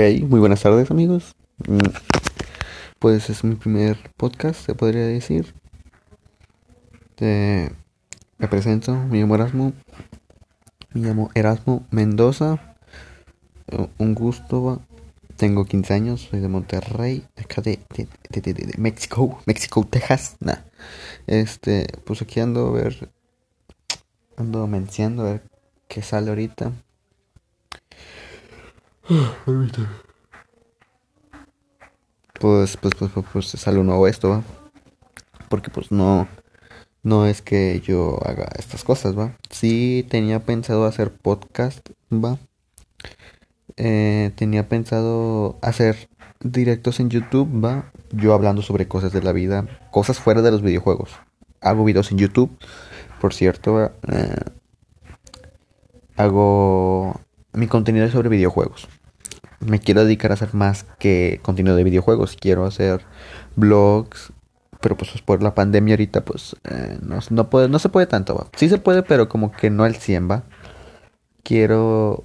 muy buenas tardes amigos. Mm, Pues es mi primer podcast, se podría decir. Me presento, me llamo Erasmo. Me llamo Erasmo Mendoza. Eh, Un gusto. Tengo 15 años, soy de Monterrey, acá de, de- de- de México, México, Texas. Nah. Este, pues aquí ando a ver, ando menciando a ver qué sale ahorita. Pues, pues, pues, pues, pues sale nuevo esto, va. Porque pues no, no es que yo haga estas cosas, va. Sí tenía pensado hacer podcast, va. Eh, tenía pensado hacer directos en YouTube, va. Yo hablando sobre cosas de la vida, cosas fuera de los videojuegos. Hago videos en YouTube, por cierto. Eh, hago mi contenido es sobre videojuegos me quiero dedicar a hacer más que contenido de videojuegos. Quiero hacer vlogs. Pero pues por la pandemia ahorita pues eh, no, no, puede, no se puede tanto. Sí se puede, pero como que no al 100, va. Quiero,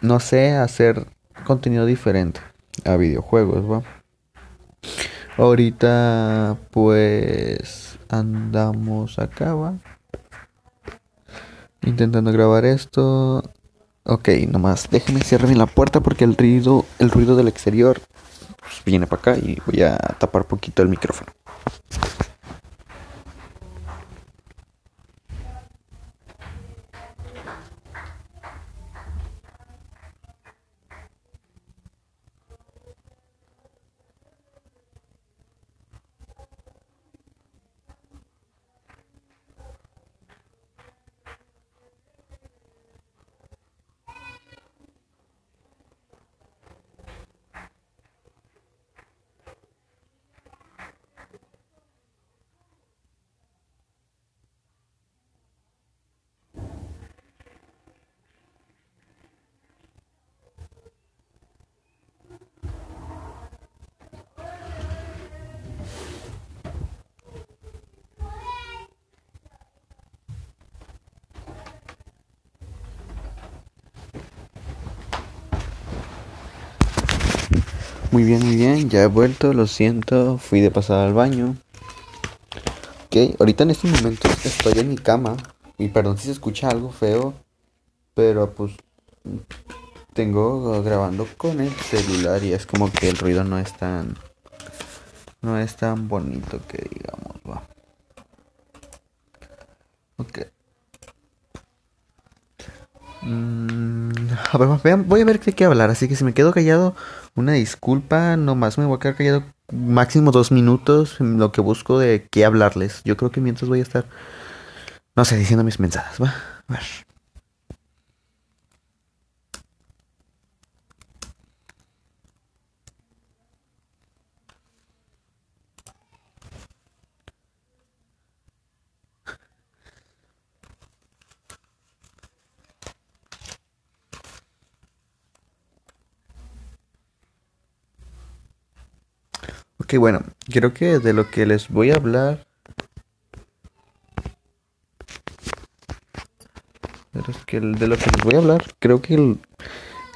no sé, hacer contenido diferente a videojuegos, va. Ahorita pues andamos acá, va. Intentando grabar esto. Ok, nomás déjenme cerrar bien la puerta porque el ruido, el ruido del exterior pues, viene para acá y voy a tapar poquito el micrófono. Muy bien, muy bien, ya he vuelto, lo siento, fui de pasada al baño. Ok, ahorita en estos momentos estoy en mi cama y perdón si se escucha algo feo, pero pues tengo grabando con el celular y es como que el ruido no es tan no es tan bonito que digamos, va. Ok. Mm, a ver, vean, voy a ver qué hablar, así que si me quedo callado, una disculpa, nomás me voy a quedar callado máximo dos minutos en lo que busco de qué hablarles. Yo creo que mientras voy a estar, no sé, diciendo mis mensajes, va. A ver. Ok, bueno, creo que de lo que les voy a hablar. Que de lo que les voy a hablar, creo que el-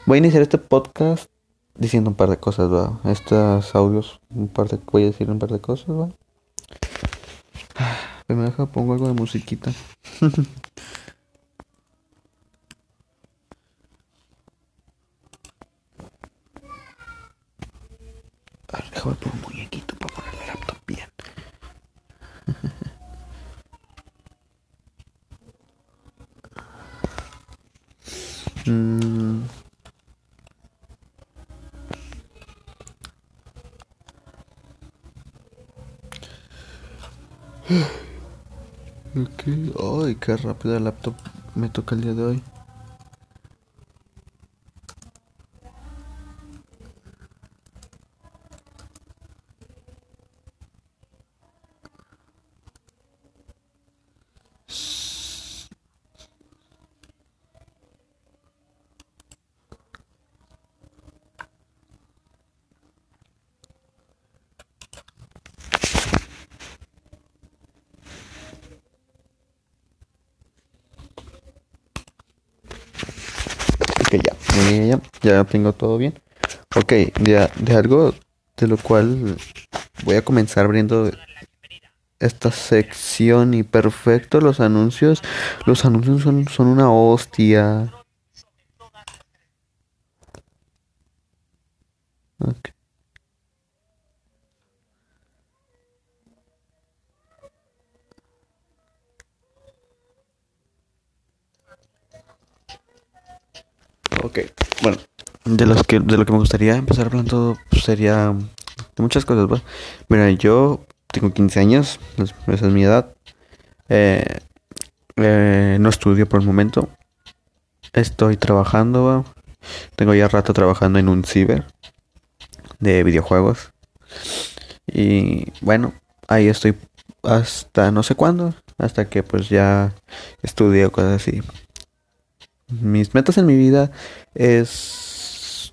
voy a iniciar este podcast diciendo un par de cosas, va. Estos audios, un par de, voy a decir un par de cosas, va. Me deja, pongo algo de musiquita. A ver, déjame poner un muñequito para poner el laptop bien. Mm. Ok, ay, qué rápido el laptop me toca el día de hoy. Ok, ya, tengo todo bien. Ok, de, de algo de lo cual voy a comenzar abriendo esta sección y perfecto los anuncios. Los anuncios son, son una hostia. Ok, bueno, de los que de lo que me gustaría empezar hablando pues, sería de muchas cosas, ¿va? Mira, yo tengo 15 años, esa es mi edad. Eh, eh, no estudio por el momento. Estoy trabajando, tengo ya rato trabajando en un ciber de videojuegos. Y bueno, ahí estoy hasta no sé cuándo, hasta que pues ya estudio cosas así. Mis metas en mi vida es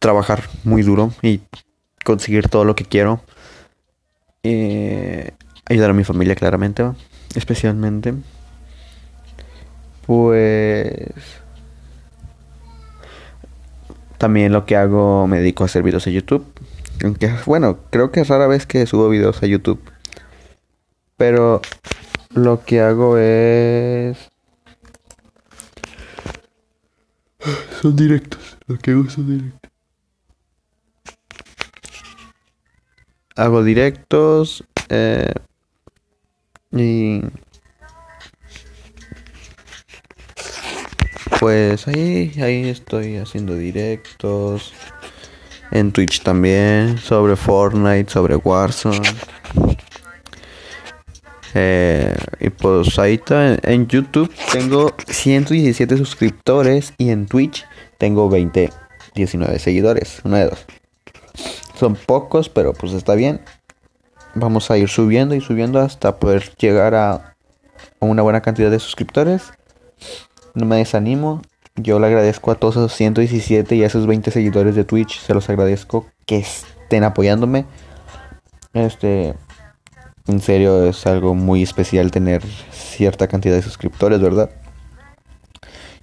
trabajar muy duro y conseguir todo lo que quiero. Eh, ayudar a mi familia claramente, especialmente. Pues también lo que hago me dedico a hacer videos a YouTube. Aunque bueno, creo que es rara vez que subo videos a YouTube. Pero lo que hago es son directos, lo que hago son directos. Hago directos eh, y pues ahí ahí estoy haciendo directos en Twitch también sobre Fortnite, sobre Warzone. Eh, y pues ahí está, en YouTube tengo 117 suscriptores y en Twitch tengo 20, 19 seguidores, una de dos. Son pocos, pero pues está bien. Vamos a ir subiendo y subiendo hasta poder llegar a, una buena cantidad de suscriptores. No me desanimo. Yo le agradezco a todos esos 117 y a esos 20 seguidores de Twitch. Se los agradezco que estén apoyándome. Este, en serio es algo muy especial tener cierta cantidad de suscriptores, ¿verdad?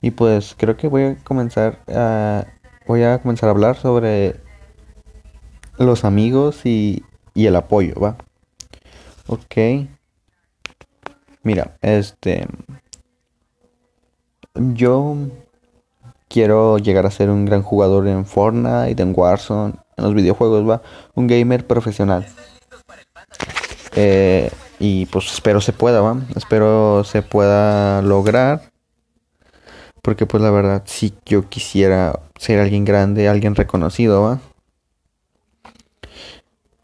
Y pues creo que voy a comenzar a voy a comenzar a hablar sobre los amigos y, y el apoyo, ¿va? Ok. Mira, este yo quiero llegar a ser un gran jugador en Fortnite, en Warzone, en los videojuegos, va, un gamer profesional. Eh, y pues espero se pueda, ¿va? Espero se pueda lograr. Porque pues la verdad, si yo quisiera ser alguien grande, alguien reconocido, ¿va?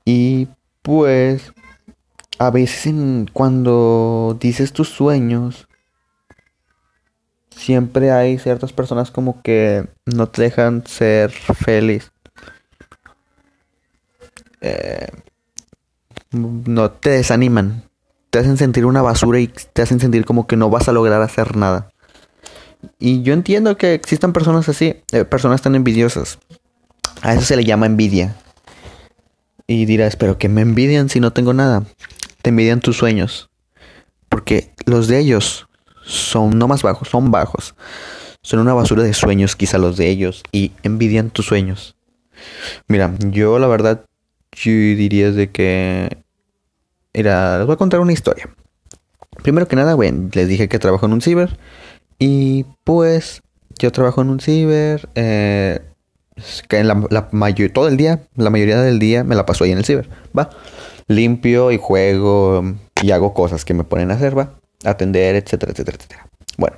Y pues a veces cuando dices tus sueños, siempre hay ciertas personas como que no te dejan ser feliz. Eh, no te desaniman, te hacen sentir una basura y te hacen sentir como que no vas a lograr hacer nada. Y yo entiendo que existan personas así, eh, personas tan envidiosas. A eso se le llama envidia. Y dirás, pero que me envidian si no tengo nada. Te envidian tus sueños. Porque los de ellos son no más bajos, son bajos. Son una basura de sueños quizá los de ellos. Y envidian tus sueños. Mira, yo la verdad yo diría de que... Era, les voy a contar una historia. Primero que nada, bueno, les dije que trabajo en un ciber. Y pues yo trabajo en un ciber. Eh, que la, la mayor, todo el día, la mayoría del día me la paso ahí en el ciber. Va. Limpio y juego y hago cosas que me ponen a hacer, va. Atender, etcétera, etcétera, etcétera. Bueno.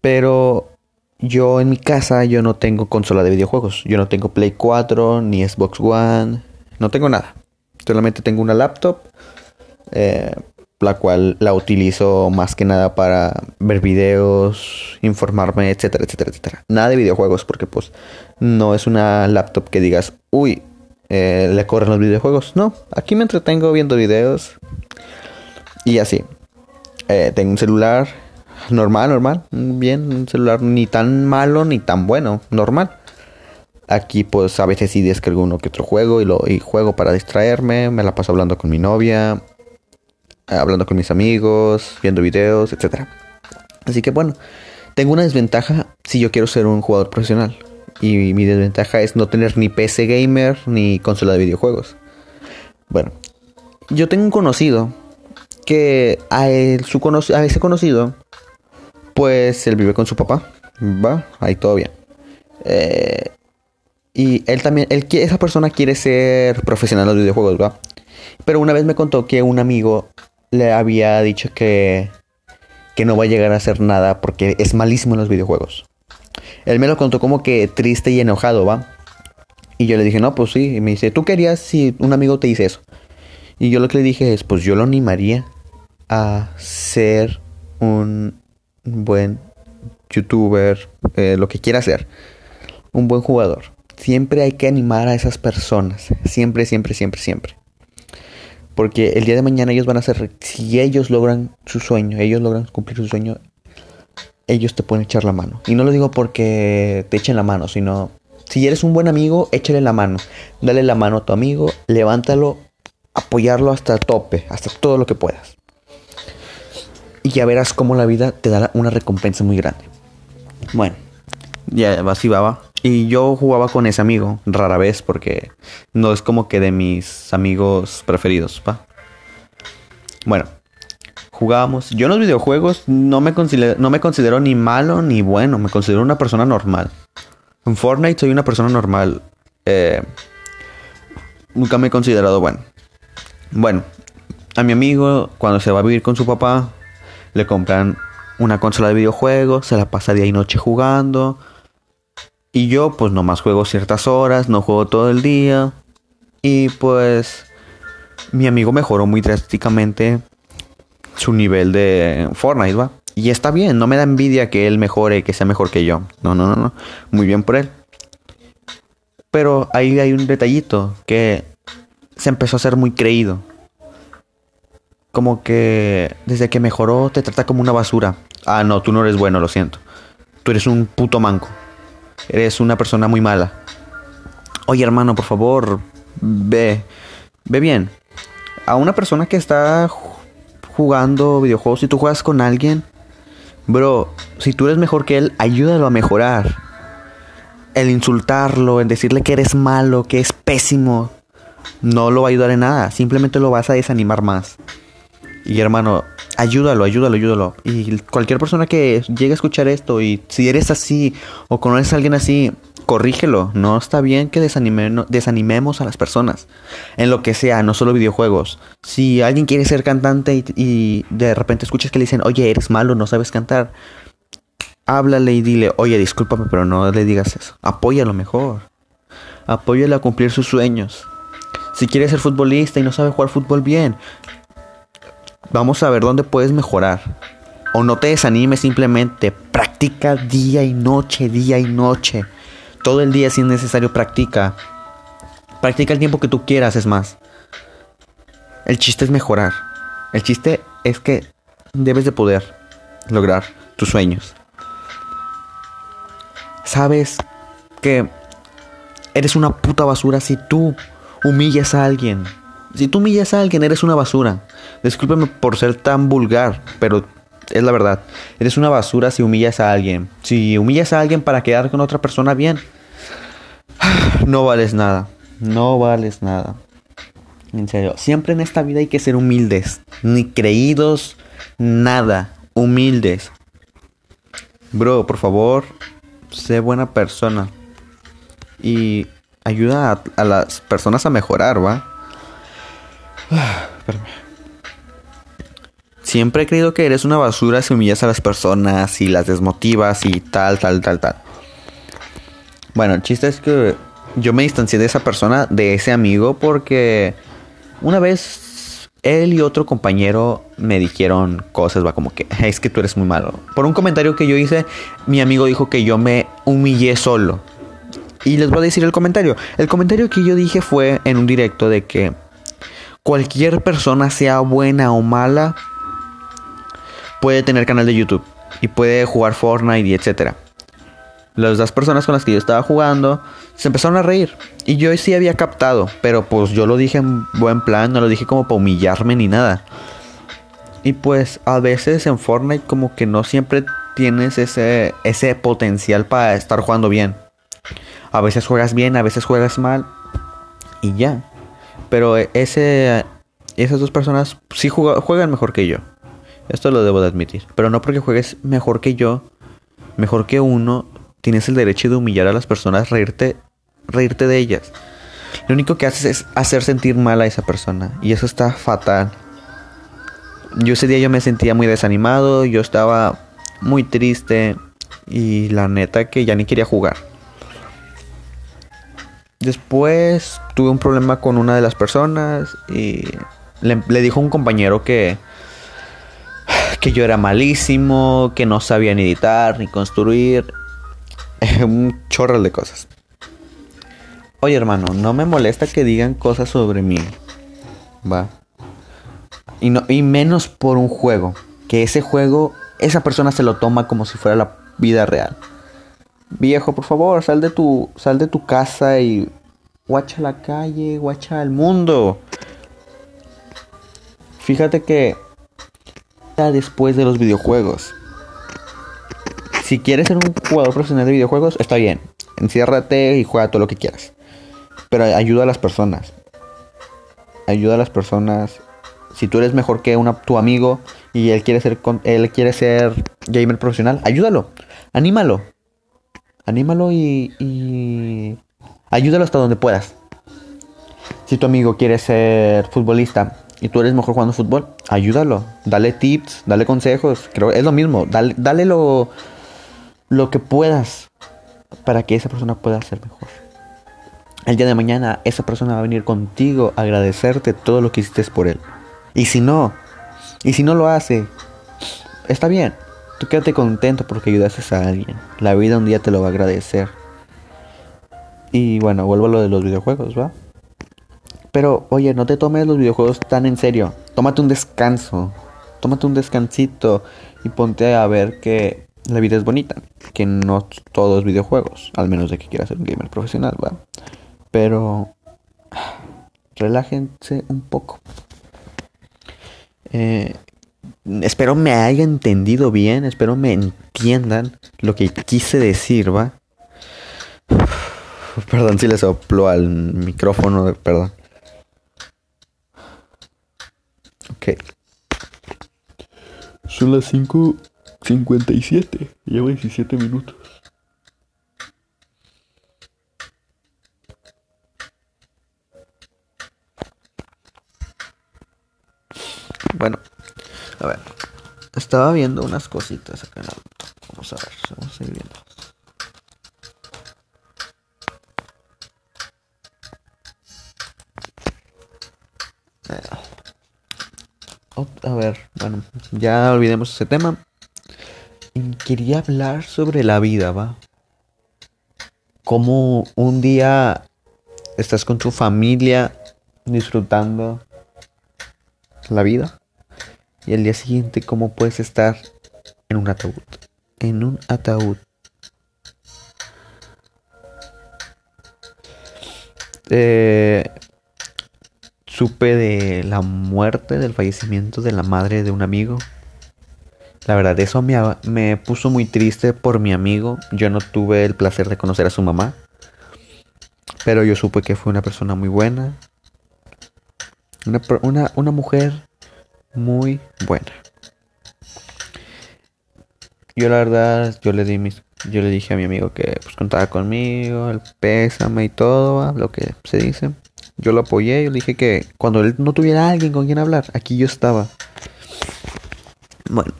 Pero yo en mi casa yo no tengo consola de videojuegos. Yo no tengo Play 4 ni Xbox One no tengo nada. Solamente tengo una laptop, eh, la cual la utilizo más que nada para ver videos, informarme, etcétera, etcétera, etcétera. Nada de videojuegos, porque pues no es una laptop que digas, uy, eh, le corren los videojuegos. No, aquí me entretengo viendo videos y así. Eh, tengo un celular normal, normal, bien, un celular ni tan malo ni tan bueno, normal. Aquí pues a veces sí descargo uno que otro juego y, lo, y juego para distraerme, me la paso hablando con mi novia, hablando con mis amigos, viendo videos, etc. Así que bueno, tengo una desventaja si yo quiero ser un jugador profesional. y mi desventaja es no tener ni PC gamer ni consola de videojuegos. Bueno, yo tengo un conocido que a, su a ese conocido, pues él vive con su papá, va, ahí todo bien. Eh, y él también, él, esa persona quiere ser profesional de los videojuegos, va. Pero una vez me contó que un amigo le había dicho que, que no va a llegar a hacer nada porque es malísimo en los videojuegos. Él me lo contó como que triste y enojado, ¿va? Y yo le dije, no, pues sí. Y me dice, ¿tú querías si un amigo te dice eso? Y yo lo que le dije es, pues yo lo animaría a ser un buen youtuber, eh, lo que quiera ser, un buen jugador. Siempre hay que animar a esas personas, siempre, siempre, siempre, siempre. Porque el día de mañana ellos van a ser, si ellos logran su sueño, ellos logran cumplir su sueño, ellos te pueden echar la mano. Y no lo digo porque te echen la mano, sino si eres un buen amigo, échale la mano. Dale la mano a tu amigo, levántalo, apoyarlo hasta el tope, hasta todo lo que puedas. Y ya verás cómo la vida te da una recompensa muy grande. Bueno, ya así va. Y yo jugaba con ese amigo, rara vez, porque no es como que de mis amigos preferidos, ¿va? Bueno, jugábamos. Yo en los videojuegos no me, considero, no me considero ni malo ni bueno, me considero una persona normal. En Fortnite soy una persona normal. Eh, nunca me he considerado bueno. Bueno, a mi amigo, cuando se va a vivir con su papá, le compran una consola de videojuegos, se la pasa día y noche jugando. Y yo, pues nomás juego ciertas horas, no juego todo el día. Y pues, mi amigo mejoró muy drásticamente su nivel de Fortnite, ¿va? Y está bien, no me da envidia que él mejore, que sea mejor que yo. No, no, no, no. Muy bien por él. Pero ahí hay un detallito que se empezó a ser muy creído. Como que desde que mejoró te trata como una basura. Ah, no, tú no eres bueno, lo siento. Tú eres un puto manco. Eres una persona muy mala. Oye, hermano, por favor, ve. Ve bien. A una persona que está jugando videojuegos, si tú juegas con alguien, bro, si tú eres mejor que él, ayúdalo a mejorar. El insultarlo, el decirle que eres malo, que es pésimo, no lo va a ayudar en nada. Simplemente lo vas a desanimar más. Y hermano, ayúdalo, ayúdalo, ayúdalo. Y cualquier persona que llegue a escuchar esto y si eres así o conoces a alguien así, corrígelo. No está bien que desanimemos a las personas. En lo que sea, no solo videojuegos. Si alguien quiere ser cantante y, de repente escuchas que le dicen, oye, eres malo, no sabes cantar. Háblale y dile, oye, discúlpame, pero no le digas eso. Apóyalo mejor. Apóyalo a cumplir sus sueños. Si quieres ser futbolista y no sabe jugar fútbol bien, vamos a ver dónde puedes mejorar. O no te desanimes simplemente. Practica día y noche, día y noche. Todo el día si es necesario practica. Practica el tiempo que tú quieras, es más. El chiste es mejorar. El chiste es que debes de poder lograr tus sueños. Sabes que eres una puta basura si tú humillas a alguien. Si tú humillas a alguien, eres una basura. Discúlpeme por ser tan vulgar, pero es la verdad. Eres una basura si humillas a alguien. Si humillas a alguien para quedar con otra persona bien, no vales nada. No vales nada. En serio, siempre en esta vida hay que ser humildes. Ni creídos, nada. Humildes. Bro, por favor, sé buena persona. Y ayuda a, las personas a mejorar, ¿va? Siempre he creído que eres una basura si humillas a las personas y las desmotivas y tal, tal, tal, tal. Bueno, el chiste es que yo me distancié de esa persona, de ese amigo, porque una vez él y otro compañero me dijeron cosas, va como que es que tú eres muy malo. Por un comentario que yo hice, mi amigo dijo que yo me humillé solo. Y les voy a decir el comentario. El comentario que yo dije fue en un directo de que cualquier persona, sea buena o mala, puede tener canal de YouTube y puede jugar Fortnite y etcétera las dos personas con las que yo estaba jugando se empezaron a reír. Y yo sí había captado, pero pues yo lo dije en buen plan, no lo dije como para humillarme ni nada. Y pues a veces en Fortnite como que no siempre tienes ese, ese potencial para estar jugando bien. A veces juegas bien, a veces juegas mal. Y ya. Pero ese, esas dos personas sí juegan mejor que yo. Esto lo debo de admitir. Pero no porque juegues mejor que yo, mejor que uno, tienes el derecho de humillar a las personas, reírte, reírte de ellas. Lo único que haces es hacer sentir mal a esa persona. Y eso está fatal. Yo ese día yo me sentía muy desanimado, yo estaba muy triste y la neta que ya ni quería jugar. Después tuve un problema con una de las personas y le, le dijo un compañero que que yo era malísimo, que no sabía ni editar ni construir, un chorro de cosas. Oye hermano, no me molesta que digan cosas sobre mí, va. Y, no, y menos por un juego, que ese juego, esa persona se lo toma como si fuera la vida real. Viejo, por favor, sal de tu, sal de tu casa y guacha la calle, guacha el mundo. Fíjate que después de los videojuegos. Si quieres ser un jugador profesional de videojuegos, está bien. Enciérrate y juega todo lo que quieras. Pero ayuda a las personas. Ayuda a las personas. Si tú eres mejor que una, tu amigo y él quiere ser él quiere ser gamer profesional, ayúdalo. Anímalo. Anímalo y, ayúdalo hasta donde puedas. Si tu amigo quiere ser futbolista y tú eres mejor jugando fútbol, ayúdalo, dale tips, dale consejos, creo es lo mismo, dale, dale lo, lo que puedas para que esa persona pueda ser mejor. El día de mañana esa persona va a venir contigo a agradecerte todo lo que hiciste por él. Y si no, y si no lo hace, está bien. Quédate contento porque ayudaste a alguien. La vida un día te lo va a agradecer. Y bueno, vuelvo a lo de los videojuegos, ¿va? Pero, oye, no te tomes los videojuegos tan en serio. Tómate un descanso. Tómate un descansito y ponte a ver que la vida es bonita. Que no todos videojuegos. Al menos de que quieras ser un gamer profesional, ¿va? Pero... Relájense un poco. Eh, espero me haya entendido bien. Espero me entiendan lo que quise decir, ¿va? Perdón si le sopló al micrófono, perdón. Ok. Son las 5.57. Lleva 17 minutos. Bueno, a ver. Estaba viendo unas cositas acá en la... Vamos a ver, vamos a ir viendo. a ver, bueno, ya olvidemos ese tema. quería hablar sobre la vida, ¿va? Cómo un día estás con tu familia disfrutando la vida y el día siguiente cómo puedes estar en un ataúd. En un ataúd. Eh, supe de la muerte, del fallecimiento de la madre de un amigo. La verdad, eso me, puso muy triste por mi amigo. Yo no tuve el placer de conocer a su mamá. Pero yo supe que fue una persona muy buena. Una, mujer muy buena. Yo la verdad, yo le di mis, yo le dije a mi amigo que pues contaba conmigo, el pésame y todo, lo que se dice. Yo lo apoyé, yo le dije que cuando él no tuviera alguien con quien hablar, aquí yo estaba. Bueno,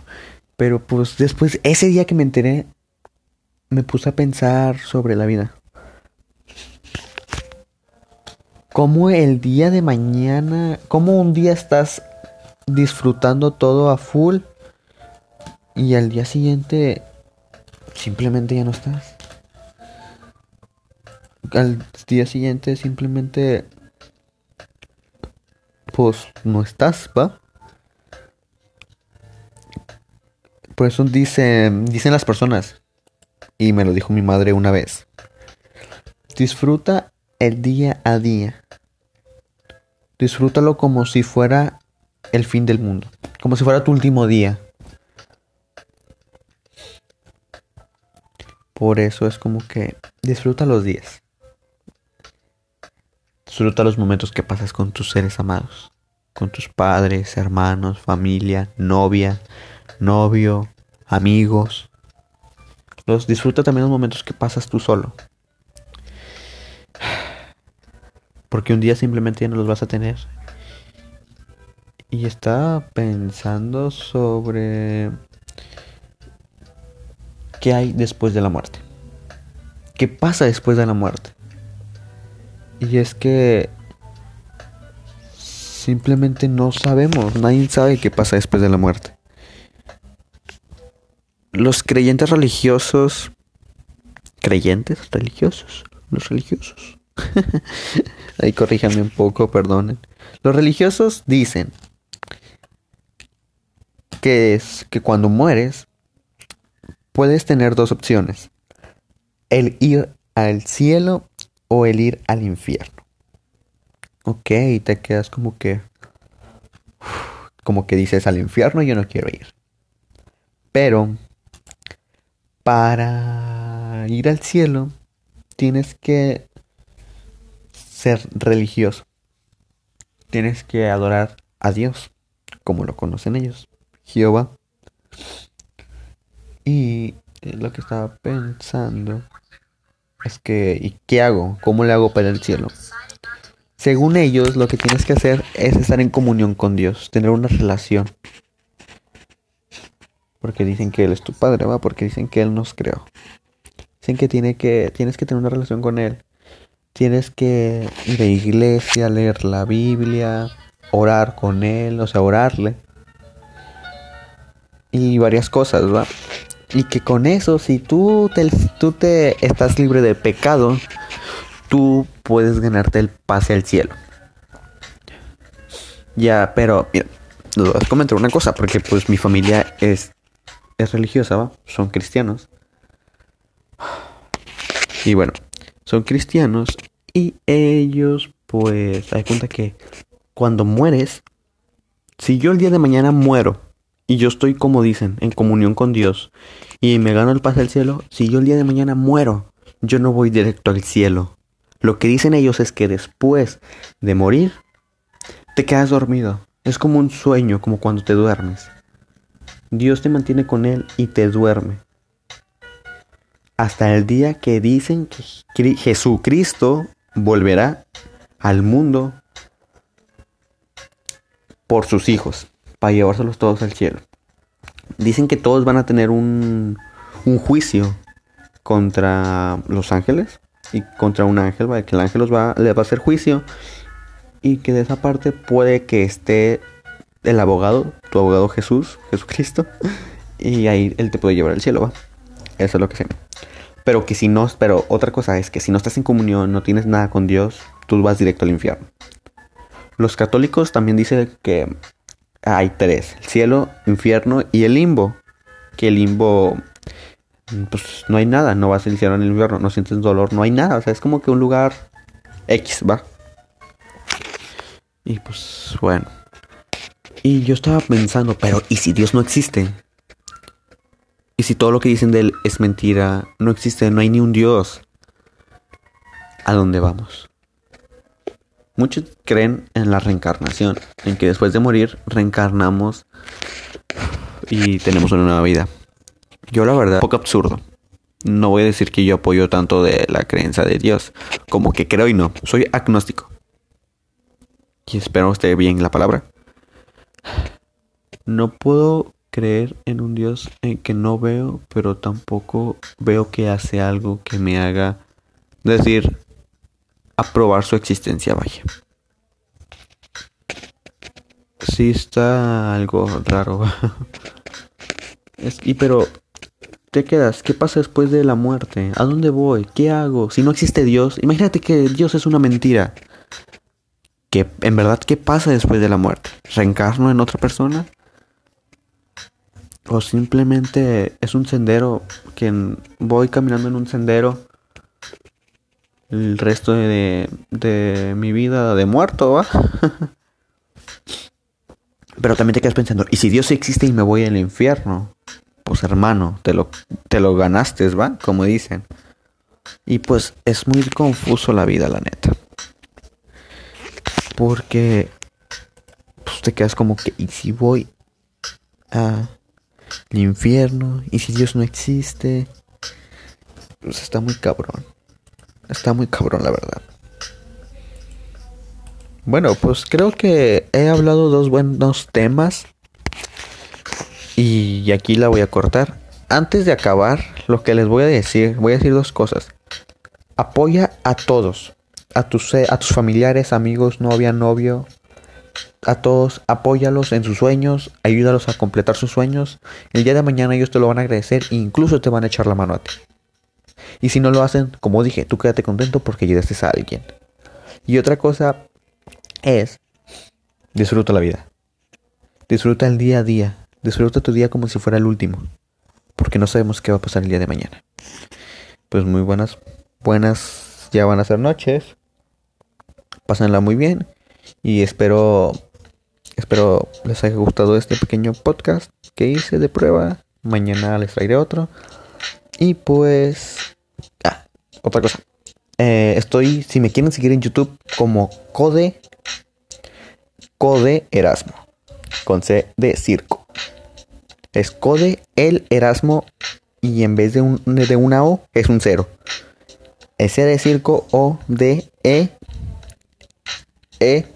pero pues después, ese día que me enteré, me puse a pensar sobre la vida. Cómo el día de mañana, cómo un día estás disfrutando todo a full y al día siguiente simplemente ya no estás. Al día siguiente simplemente pues no estás, ¿va? Por eso dicen, dicen las personas, y me lo dijo mi madre una vez, disfruta el día a día. Disfrútalo como si fuera el fin del mundo, como si fuera tu último día. Por eso es como que disfruta los días. Disfruta los momentos que pasas con tus seres amados, con tus padres, hermanos, familia, novia, novio, amigos. Los disfruta también los momentos que pasas tú solo. Porque un día simplemente ya no los vas a tener. Y estaba pensando sobre qué hay después de la muerte. ¿Qué pasa después de la muerte? Y es que simplemente no sabemos, nadie sabe qué pasa después de la muerte. Los creyentes religiosos, creyentes religiosos, los religiosos. Ahí corríjame un poco, perdonen. Los religiosos dicen que es que cuando mueres puedes tener dos opciones. El ir al cielo o el ir al infierno. Ok, te quedas como que... Como que dices al infierno yo no quiero ir. Pero para ir al cielo tienes que ser religioso. Tienes que adorar a Dios, como lo conocen ellos, Jehová. Y lo que estaba pensando es que, ¿y qué hago? ¿Cómo le hago para el cielo? Según ellos, lo que tienes que hacer es estar en comunión con Dios, tener una relación. Porque dicen que Él es tu padre, ¿va? Porque dicen que Él nos creó. Dicen que, que tienes que tener una relación con Él. Tienes que ir a iglesia, leer la Biblia, orar con Él, o sea, orarle. Y varias cosas, ¿va? Y que con eso, si tú te, tú te estás libre de pecado, tú puedes ganarte el pase al cielo. Ya, pero mira, les a comentar una cosa, porque pues mi familia es, es religiosa, ¿va? Son cristianos. Y bueno, son cristianos y ellos pues, hay cuenta que cuando mueres, si yo el día de mañana muero y yo estoy, como dicen, en comunión con Dios y me gano el paz del cielo, si yo el día de mañana muero, yo no voy directo al cielo. Lo que dicen ellos es que después de morir, te quedas dormido. Es como un sueño, como cuando te duermes. Dios te mantiene con Él y te duerme. Hasta el día que dicen que Jesucristo volverá al mundo por sus hijos para llevárselos todos al cielo. Dicen que todos van a tener un, un juicio contra los ángeles y contra un ángel, que el ángel los va, le va a hacer juicio y que de esa parte puede que esté el abogado, tu abogado Jesús, Jesucristo, y ahí él te puede llevar al cielo, ¿va? Eso es lo que sé. Pero que si no, pero otra cosa es que si no estás en comunión, no tienes nada con Dios, tú vas directo al infierno. Los católicos también dicen que hay tres, el cielo, infierno y el limbo. Que el limbo, pues no hay nada, no vas al cielo ni al infierno, no sientes dolor, no hay nada, o sea, es como que un lugar X, ¿va? Y pues bueno. Y yo estaba pensando, pero ¿y si Dios no existe? ¿Y si todo lo que dicen de Él es mentira? No existe, no hay ni un Dios. ¿A dónde vamos? Muchos creen en la reencarnación, en que después de morir reencarnamos y tenemos una nueva vida. Yo la verdad, poco absurdo. No voy a decir que yo apoyo tanto de la creencia de Dios, como que creo y no. Soy agnóstico. Y espero esté bien la palabra. No puedo creer en un Dios en que no veo, pero tampoco veo que hace algo que me haga decir, aprobar su existencia, vaya. Sí está algo raro. y pero te quedas, ¿qué pasa después de la muerte? ¿A dónde voy? ¿Qué hago? Si no existe Dios, imagínate que Dios es una mentira. ¿Qué, en verdad, ¿qué pasa después de la muerte? ¿Reencarno en otra persona? ¿O simplemente es un sendero que voy caminando en un sendero el resto de, de mi vida de muerto, ¿va? Pero también te quedas pensando, ¿y si Dios existe y me voy al infierno? Pues hermano, te lo, te lo ganaste, ¿va? Como dicen. Y pues es muy confuso la vida, la neta. Porque pues te quedas como que, ¿y si voy al infierno? ¿Y si Dios no existe? Pues está muy cabrón. Está muy cabrón, la verdad. Bueno, pues creo que he hablado dos buenos temas. Y aquí la voy a cortar. Antes de acabar, lo que les voy a decir, voy a decir dos cosas. Apoya a todos. A tus, a tus familiares, amigos, novia, novio. A todos, apóyalos en sus sueños, ayúdalos a completar sus sueños. El día de mañana ellos te lo van a agradecer e incluso te van a echar la mano a ti. Y si no lo hacen, como dije, tú quédate contento porque ayudaste a alguien. Y otra cosa es, disfruta la vida. Disfruta el día a día. Disfruta tu día como si fuera el último. Porque no sabemos qué va a pasar el día de mañana. Pues muy buenas, buenas, ya van a ser noches. Pásenla muy bien. Y espero, espero les haya gustado este pequeño podcast que hice de prueba. Mañana les traeré otro. Y pues, ah, otra cosa. Eh, estoy, si me quieren seguir en YouTube como Code, Code Erasmo, con C de circo. Es Code el Erasmo y en vez de, un, de una O es un cero. S de circo O D E E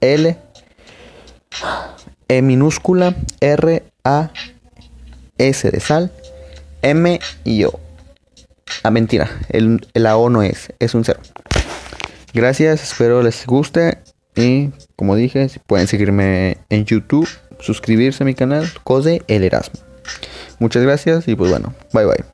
L E minúscula R A S de sal M y O. Ah, mentira, el, la O no es, es un cero. Gracias, espero les guste y como dije, pueden seguirme en YouTube, suscribirse a mi canal, Code El Erasmo. Muchas gracias y pues bueno, bye bye.